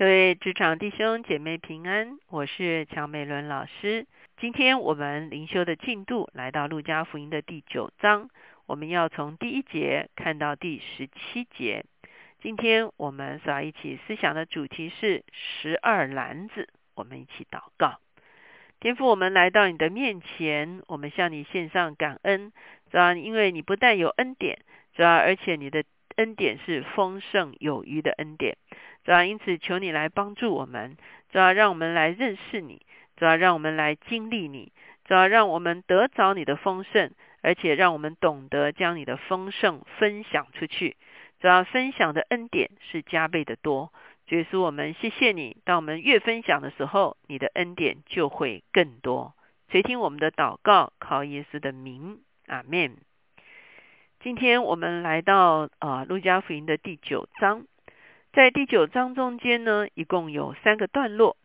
各位职场弟兄姐妹平安，我是乔美伦老师。今天我们灵修的进度来到路加福音的第九章，我们要从第一节看到第十七节。今天我们所要一起思想的主题是十二篮子。我们一起祷告，天父，我们来到你的面前，我们向你献上感恩，主要因为你不但有恩典，主要而且你的恩典是丰盛有余的恩典。主要因此求你来帮助我们，主要让我们来认识你，主要让我们来经历你，主要让我们得着你的丰盛，而且让我们懂得将你的丰盛分享出去。主要分享的恩典是加倍的多。耶稣，我们谢谢你。当我们越分享的时候，你的恩典就会更多。垂听我们的祷告，靠耶稣的名，阿门。今天我们来到啊，路加福音的第九章。在第九章中间呢，一共有三个段落，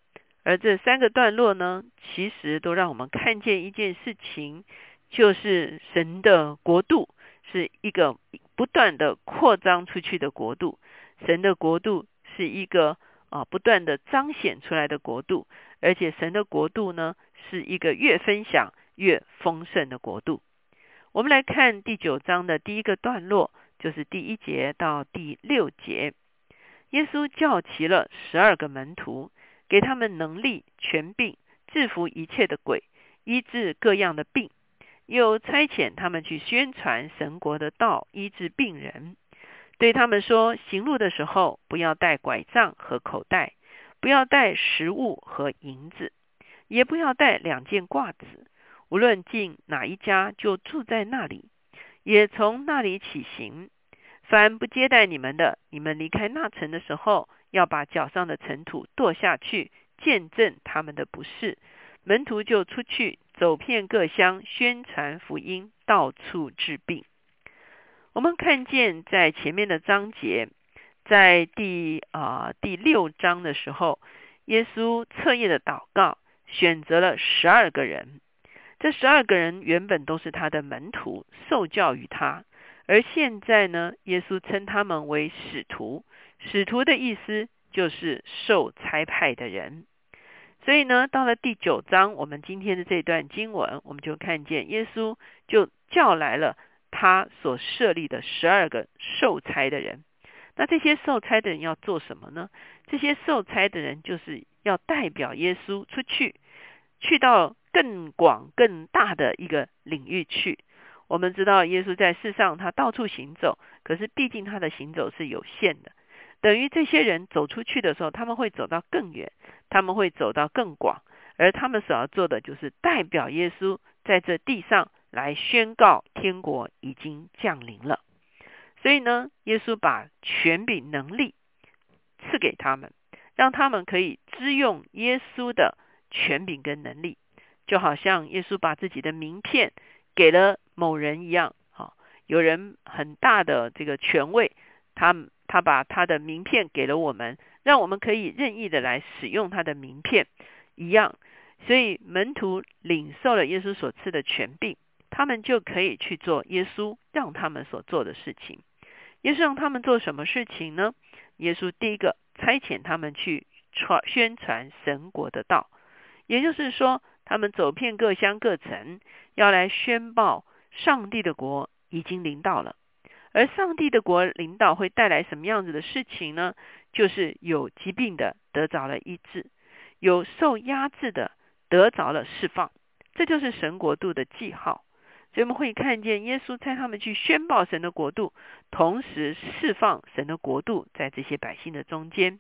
而这三个段落呢，其实都让我们看见一件事情，就是神的国度是一个不断的扩张出去的国度，神的国度是一个啊不断的彰显出来的国度，而且神的国度呢，是一个越分享越丰盛的国度。我们来看第九章的第一个段落，就是第一节到第六节。耶稣叫齐了十二个门徒，给他们能力、权柄，制服一切的鬼，医治各样的病，又差遣他们去宣传神国的道，医治病人。对他们说：行路的时候，不要带拐杖和口袋，不要带食物和银子，也不要带两件褂子。无论进哪一家，就住在那里，也从那里起行。凡不接待你们的，你们离开那城的时候，要把脚上的尘土跺下去，见证他们的不是。门徒就出去走遍各乡，宣传福音，到处治病。我们看见在前面的章节，在第啊第六章的时候，耶稣彻夜的祷告，选择了十二个人。这十二个人原本都是他的门徒，受教于他。而现在呢，耶稣称他们为使徒。使徒的意思就是受差派的人。所以呢，到了第九章，我们今天的这段经文，我们就看见耶稣就叫来了他所设立的十二个受差的人。那这些受差的人要做什么呢？这些受差的人就是要代表耶稣出去，去到更广更大的一个领域去。我们知道耶稣在世上，他到处行走，可是毕竟他的行走是有限的。等于这些人走出去的时候，他们会走到更远，他们会走到更广，而他们所要做的就是代表耶稣在这地上来宣告天国已经降临了。所以呢，耶稣把权柄能力赐给他们，让他们可以支用耶稣的权柄跟能力，就好像耶稣把自己的名片。给了某人一样，好，有人很大的这个权位，他他把他的名片给了我们，让我们可以任意的来使用他的名片一样。所以门徒领受了耶稣所赐的权柄，他们就可以去做耶稣让他们所做的事情。耶稣让他们做什么事情呢？耶稣第一个差遣他们去传宣传神国的道，也就是说。他们走遍各乡各城，要来宣报上帝的国已经临到了。而上帝的国领导会带来什么样子的事情呢？就是有疾病的得着了医治，有受压制的得着了释放。这就是神国度的记号。所以我们会看见耶稣差他们去宣报神的国度，同时释放神的国度在这些百姓的中间。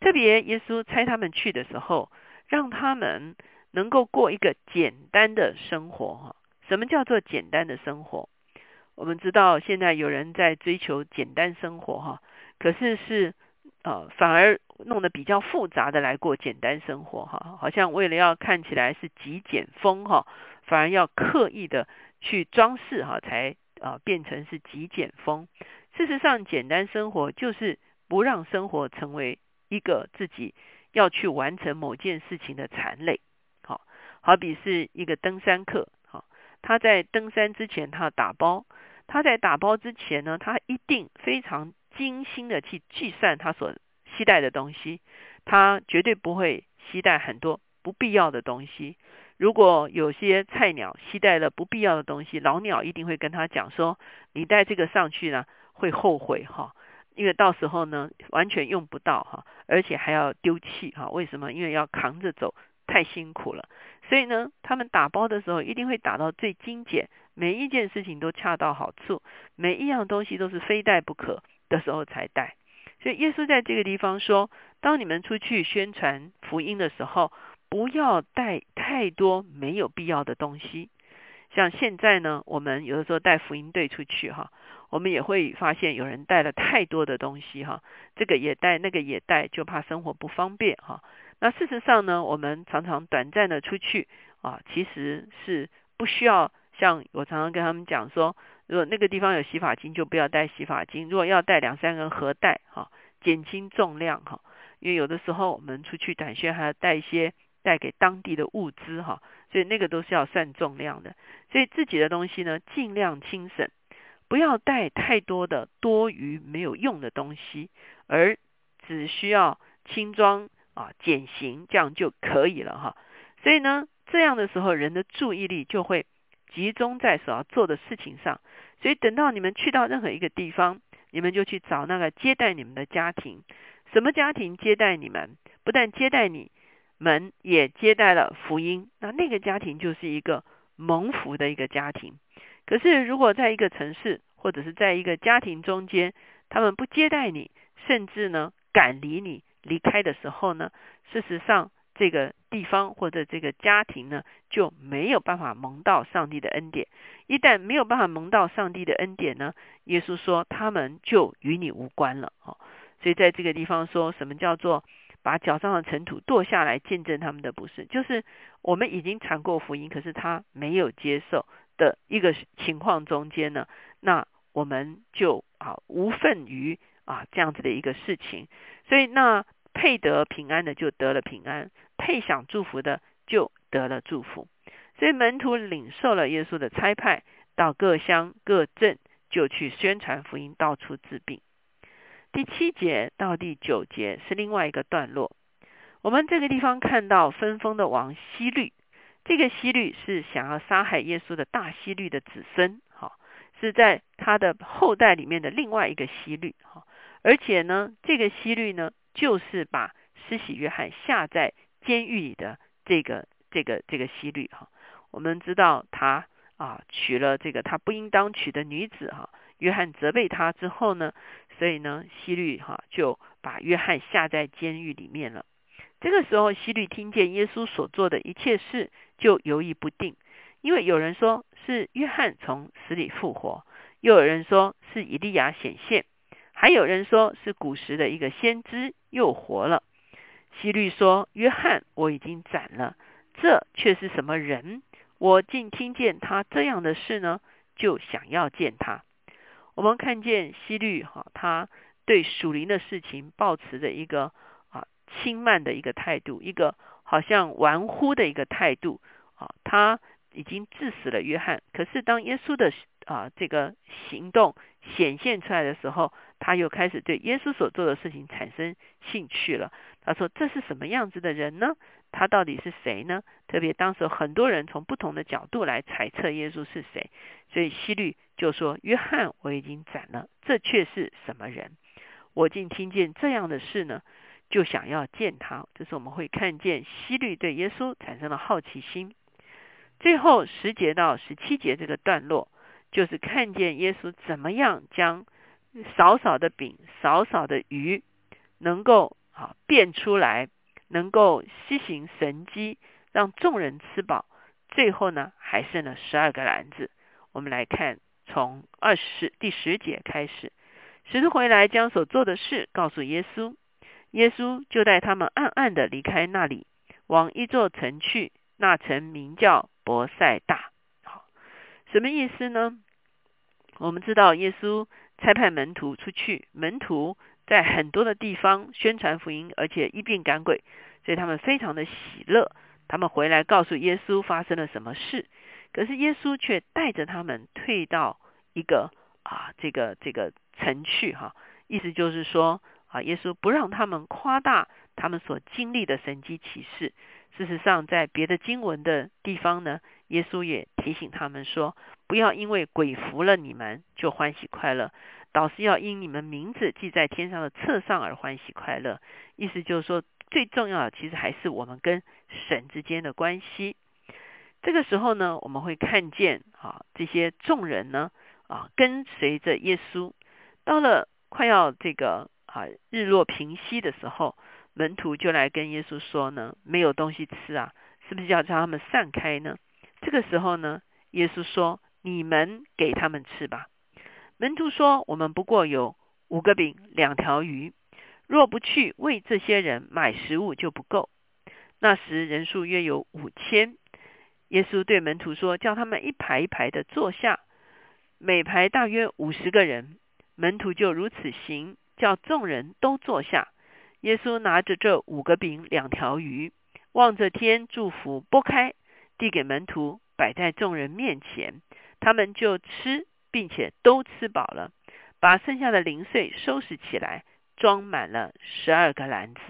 特别耶稣差他们去的时候，让他们。能够过一个简单的生活，哈，什么叫做简单的生活？我们知道现在有人在追求简单生活，哈，可是是呃反而弄得比较复杂的来过简单生活，哈，好像为了要看起来是极简风，哈，反而要刻意的去装饰，哈，才啊变成是极简风。事实上，简单生活就是不让生活成为一个自己要去完成某件事情的残累。好好比是一个登山客，他在登山之前，他打包；他在打包之前呢，他一定非常精心的去计算他所携带的东西。他绝对不会携带很多不必要的东西。如果有些菜鸟携带了不必要的东西，老鸟一定会跟他讲说：“你带这个上去呢，会后悔哈，因为到时候呢完全用不到哈，而且还要丢弃哈。为什么？因为要扛着走，太辛苦了。所以呢，他们打包的时候一定会打到最精简，每一件事情都恰到好处，每一样东西都是非带不可的时候才带。所以耶稣在这个地方说：当你们出去宣传福音的时候。不要带太多没有必要的东西。像现在呢，我们有的时候带福音队出去哈，我们也会发现有人带了太多的东西哈，这个也带，那个也带，就怕生活不方便哈。那事实上呢，我们常常短暂的出去啊，其实是不需要。像我常常跟他们讲说，如果那个地方有洗发精，就不要带洗发精；如果要带两三个盒带哈，减轻重量哈。因为有的时候我们出去短宣还要带一些。带给当地的物资哈，所以那个都是要算重量的。所以自己的东西呢，尽量轻省，不要带太多的多余没有用的东西，而只需要轻装啊减刑，这样就可以了哈。所以呢，这样的时候人的注意力就会集中在所要做的事情上。所以等到你们去到任何一个地方，你们就去找那个接待你们的家庭。什么家庭接待你们？不但接待你。们也接待了福音，那那个家庭就是一个蒙福的一个家庭。可是如果在一个城市或者是在一个家庭中间，他们不接待你，甚至呢赶离你离开的时候呢，事实上这个地方或者这个家庭呢就没有办法蒙到上帝的恩典。一旦没有办法蒙到上帝的恩典呢，耶稣说他们就与你无关了。哦，所以在这个地方说什么叫做？把脚上的尘土剁下来，见证他们的不是，就是我们已经传过福音，可是他没有接受的一个情况中间呢，那我们就啊无份于啊这样子的一个事情，所以那配得平安的就得了平安，配享祝福的就得了祝福，所以门徒领受了耶稣的差派，到各乡各镇就去宣传福音，到处治病。第七节到第九节是另外一个段落。我们这个地方看到分封的王希律，这个希律是想要杀害耶稣的大希律的子孙，哈，是在他的后代里面的另外一个希律，哈。而且呢，这个希律呢，就是把施洗约翰下在监狱里的这个这个这个希律，哈。我们知道他啊娶了这个他不应当娶的女子，哈。约翰责备他之后呢？所以呢，希律哈就把约翰下在监狱里面了。这个时候，希律听见耶稣所做的一切事，就犹豫不定。因为有人说是约翰从死里复活，又有人说是以利亚显现，还有人说是古时的一个先知又活了。希律说：“约翰我已经斩了，这却是什么人？我竟听见他这样的事呢？就想要见他。”我们看见希律哈，他对属灵的事情抱持着一个啊轻慢的一个态度，一个好像玩忽的一个态度啊。他已经致死了约翰，可是当耶稣的啊这个行动显现出来的时候，他又开始对耶稣所做的事情产生兴趣了。他说：“这是什么样子的人呢？他到底是谁呢？”特别当时很多人从不同的角度来猜测耶稣是谁，所以希律。就说约翰我已经斩了，这却是什么人？我竟听见这样的事呢，就想要见他。这是我们会看见希律对耶稣产生了好奇心。最后十节到十七节这个段落，就是看见耶稣怎么样将少少的饼、少少的鱼，能够啊变出来，能够施行神机，让众人吃饱。最后呢，还剩了十二个篮子。我们来看。从二十第十节开始，使徒回来将所做的事告诉耶稣，耶稣就带他们暗暗的离开那里，往一座城去。那城名叫伯赛大。什么意思呢？我们知道耶稣差派门徒出去，门徒在很多的地方宣传福音，而且一并赶鬼，所以他们非常的喜乐。他们回来告诉耶稣发生了什么事。可是耶稣却带着他们退到一个啊，这个这个城去哈，意思就是说啊，耶稣不让他们夸大他们所经历的神迹奇事。事实上，在别的经文的地方呢，耶稣也提醒他们说：“不要因为鬼服了你们就欢喜快乐，倒是要因你们名字记在天上的册上而欢喜快乐。”意思就是说，最重要的其实还是我们跟神之间的关系。这个时候呢，我们会看见啊，这些众人呢啊，跟随着耶稣，到了快要这个啊日落平息的时候。门徒就来跟耶稣说呢，没有东西吃啊，是不是要叫他们散开呢？这个时候呢，耶稣说：“你们给他们吃吧。”门徒说：“我们不过有五个饼两条鱼，若不去为这些人买食物，就不够。”那时人数约有五千。耶稣对门徒说：“叫他们一排一排的坐下，每排大约五十个人。”门徒就如此行，叫众人都坐下。耶稣拿着这五个饼两条鱼，望着天祝福，拨开，递给门徒，摆在众人面前。他们就吃，并且都吃饱了，把剩下的零碎收拾起来，装满了十二个篮子。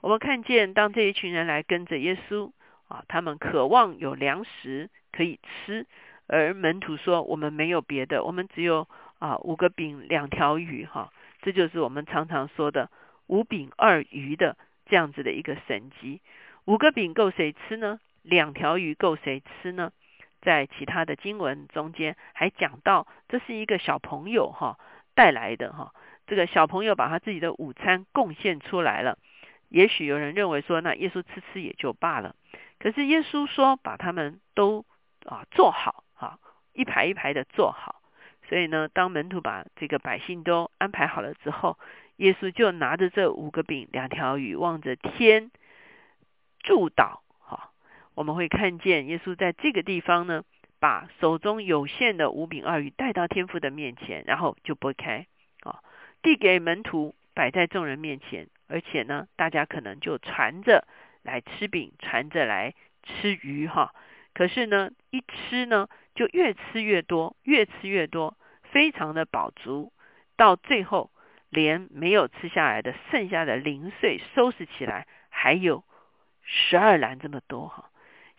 我们看见，当这一群人来跟着耶稣啊，他们渴望有粮食可以吃，而门徒说：“我们没有别的，我们只有啊五个饼两条鱼。”哈，这就是我们常常说的。五饼二鱼的这样子的一个神迹，五个饼够谁吃呢？两条鱼够谁吃呢？在其他的经文中间还讲到，这是一个小朋友哈带来的哈，这个小朋友把他自己的午餐贡献出来了。也许有人认为说，那耶稣吃吃也就罢了，可是耶稣说把他们都啊做好哈，一排一排的做好。所以呢，当门徒把这个百姓都安排好了之后。耶稣就拿着这五个饼、两条鱼，望着天祝祷。我们会看见耶稣在这个地方呢，把手中有限的五饼二鱼带到天父的面前，然后就拨开，啊，递给门徒，摆在众人面前。而且呢，大家可能就传着来吃饼，传着来吃鱼。哈，可是呢，一吃呢，就越吃越多，越吃越多，非常的饱足，到最后。连没有吃下来的剩下的零碎收拾起来，还有十二篮这么多哈。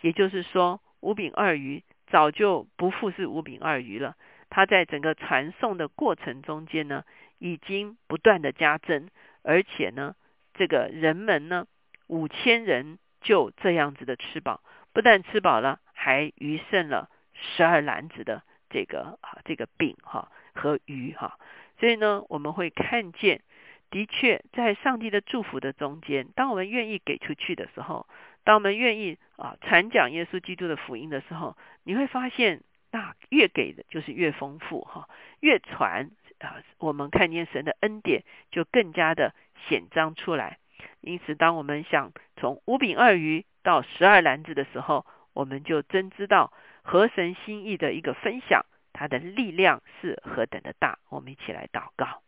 也就是说，五饼二鱼早就不复是五饼二鱼了。它在整个传送的过程中间呢，已经不断的加增，而且呢，这个人们呢，五千人就这样子的吃饱，不但吃饱了，还余剩了十二篮子的这个啊这个饼哈和鱼哈。所以呢，我们会看见，的确在上帝的祝福的中间，当我们愿意给出去的时候，当我们愿意啊传讲耶稣基督的福音的时候，你会发现，那越给的就是越丰富哈，越传啊，我们看见神的恩典就更加的显彰出来。因此，当我们想从五饼二鱼到十二篮子的时候，我们就真知道合神心意的一个分享。它的力量是何等的大！我们一起来祷告。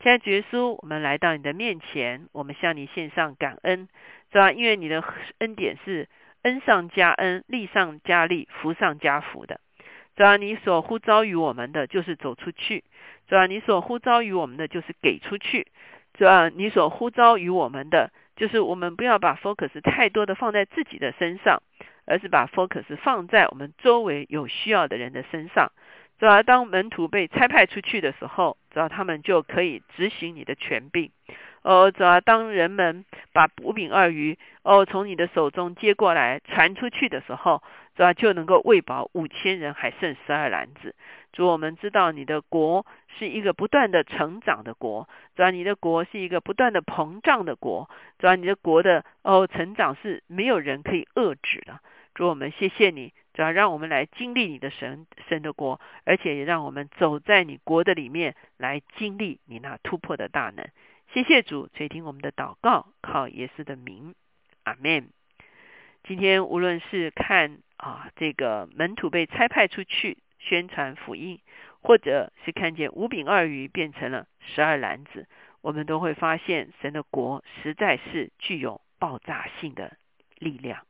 亲爱的耶稣，我们来到你的面前，我们向你献上感恩，是吧？因为你的恩典是恩上加恩，利上加利，福上加福的。主要你所呼召于我们的就是走出去，主要你所呼召于我们的就是给出去，主要你所呼召于我们的就是我们不要把 focus 太多的放在自己的身上，而是把 focus 放在我们周围有需要的人的身上。主要当门徒被差派出去的时候，主要他们就可以执行你的权柄。哦，主要当人们把五饼二鱼哦从你的手中接过来传出去的时候，主要就能够喂饱五千人，还剩十二篮子。主，我们知道你的国是一个不断的成长的国，主要你的国是一个不断的膨胀的国，主要你的国的哦成长是没有人可以遏制的。主，我们谢谢你。主要让我们来经历你的神神的国，而且也让我们走在你国的里面来经历你那突破的大能。谢谢主垂听我们的祷告，靠耶稣的名，阿门。今天无论是看啊这个门徒被差派出去宣传福音，或者是看见五饼二鱼变成了十二篮子，我们都会发现神的国实在是具有爆炸性的力量。